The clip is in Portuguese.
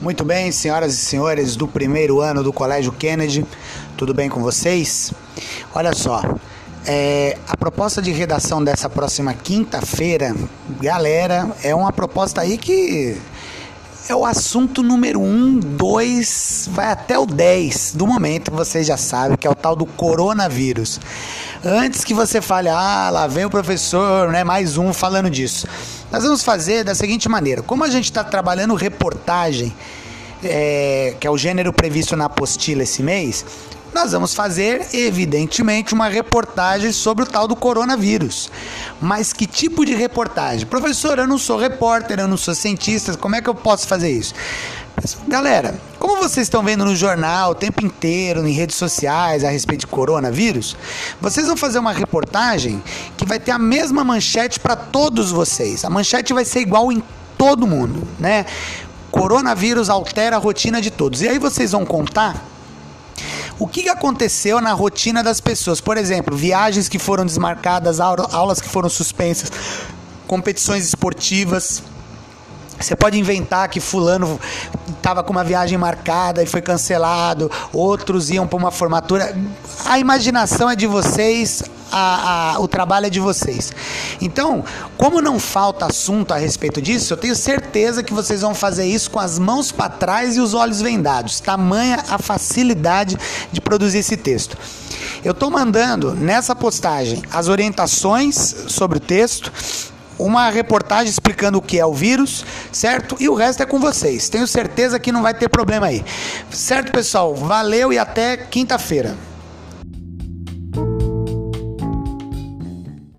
Muito bem, senhoras e senhores do primeiro ano do Colégio Kennedy, tudo bem com vocês? Olha só, é, a proposta de redação dessa próxima quinta-feira, galera, é uma proposta aí que é o assunto número um, dois, vai até o 10 do momento, vocês já sabem, que é o tal do coronavírus. Antes que você fale, ah, lá vem o professor, né, mais um falando disso. Nós vamos fazer da seguinte maneira: como a gente está trabalhando reportagem, é, que é o gênero previsto na apostila esse mês, nós vamos fazer, evidentemente, uma reportagem sobre o tal do coronavírus. Mas que tipo de reportagem? Professor, eu não sou repórter, eu não sou cientista, como é que eu posso fazer isso? Galera, como vocês estão vendo no jornal o tempo inteiro, em redes sociais, a respeito de coronavírus, vocês vão fazer uma reportagem que vai ter a mesma manchete para todos vocês. A manchete vai ser igual em todo mundo, né? Coronavírus altera a rotina de todos. E aí vocês vão contar o que aconteceu na rotina das pessoas. Por exemplo, viagens que foram desmarcadas, aulas que foram suspensas, competições esportivas você pode inventar que fulano estava com uma viagem marcada e foi cancelado, outros iam para uma formatura. A imaginação é de vocês, a, a, o trabalho é de vocês. Então, como não falta assunto a respeito disso, eu tenho certeza que vocês vão fazer isso com as mãos para trás e os olhos vendados. Tamanha a facilidade de produzir esse texto. Eu estou mandando nessa postagem as orientações sobre o texto uma reportagem explicando o que é o vírus, certo? E o resto é com vocês. Tenho certeza que não vai ter problema aí. Certo, pessoal? Valeu e até quinta-feira.